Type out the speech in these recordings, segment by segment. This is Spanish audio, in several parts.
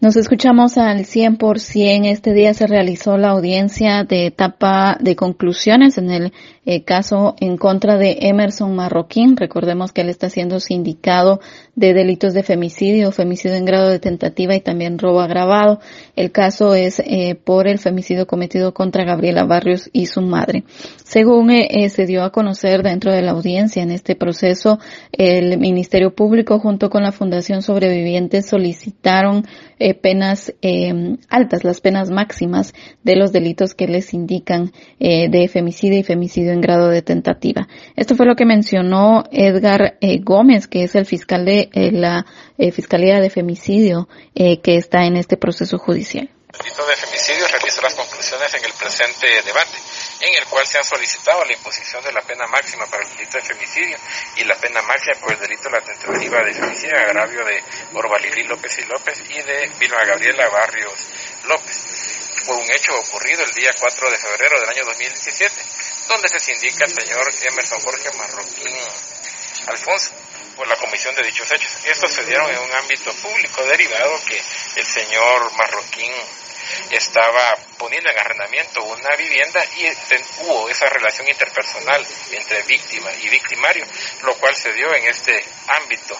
Nos escuchamos al 100%. Este día se realizó la audiencia de etapa de conclusiones en el eh, caso en contra de Emerson Marroquín. Recordemos que él está siendo sindicado de delitos de femicidio, femicidio en grado de tentativa y también robo agravado. El caso es eh, por el femicidio cometido contra Gabriela Barrios y su madre. Según eh, se dio a conocer dentro de la audiencia en este proceso, el Ministerio Público junto con la Fundación Sobrevivientes solicitaron eh, penas eh, altas, las penas máximas de los delitos que les indican eh, de femicidio y femicidio en grado de tentativa. Esto fue lo que mencionó Edgar Gómez, que es el fiscal de la Fiscalía de Femicidio que está en este proceso judicial. El delito de femicidio realizó las conclusiones en el presente debate en el cual se ha solicitado la imposición de la pena máxima para el delito de femicidio y la pena máxima por el delito de la tentativa de femicidio agravio de Orvalili López y López y de Vilma Gabriela Barrios López por un hecho ocurrido el día 4 de febrero del año 2017, donde se indica al señor Emerson Jorge Marroquín Alfonso por la comisión de dichos hechos. Estos se dieron en un ámbito público derivado que el señor Marroquín estaba poniendo en arrendamiento una vivienda y hubo esa relación interpersonal entre víctima y victimario, lo cual se dio en este ámbito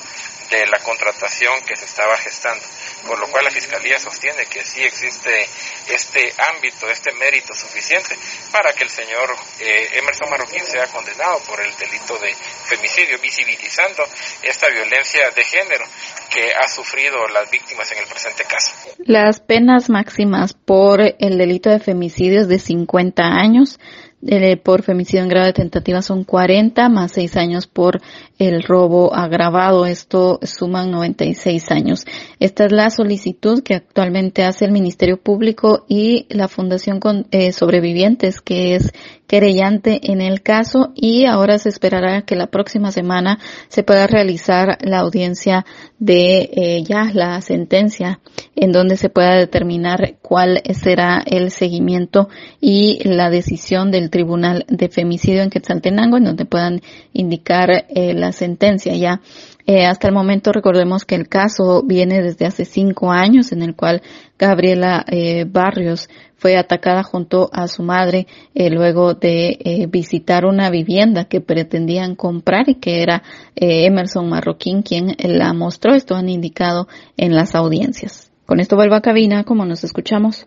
de la contratación que se estaba gestando. Por lo cual la Fiscalía sostiene que sí existe este ámbito, este mérito suficiente para que el señor eh, Emerson Marroquín sea condenado por el delito de femicidio, visibilizando esta violencia de género que ha sufrido las víctimas en el presente caso. Las penas máximas por el delito de femicidio es de 50 años eh, por femicidio en grado de tentativa son 40 más 6 años por el robo agravado. Esto suman 96 años. Esta es la solicitud que actualmente hace el Ministerio Público y la Fundación eh, Sobrevivientes, que es querellante en el caso y ahora se esperará que la próxima semana se pueda realizar la audiencia de eh, ya la sentencia en donde se pueda determinar cuál será el seguimiento y la decisión del Tribunal de Femicidio en Quetzaltenango en donde puedan indicar eh, la sentencia ya eh, hasta el momento recordemos que el caso viene desde hace cinco años en el cual Gabriela eh, Barrios fue atacada junto a su madre eh, luego de eh, visitar una vivienda que pretendían comprar y que era eh, Emerson Marroquín quien la mostró. Esto han indicado en las audiencias. Con esto vuelvo a cabina, como nos escuchamos.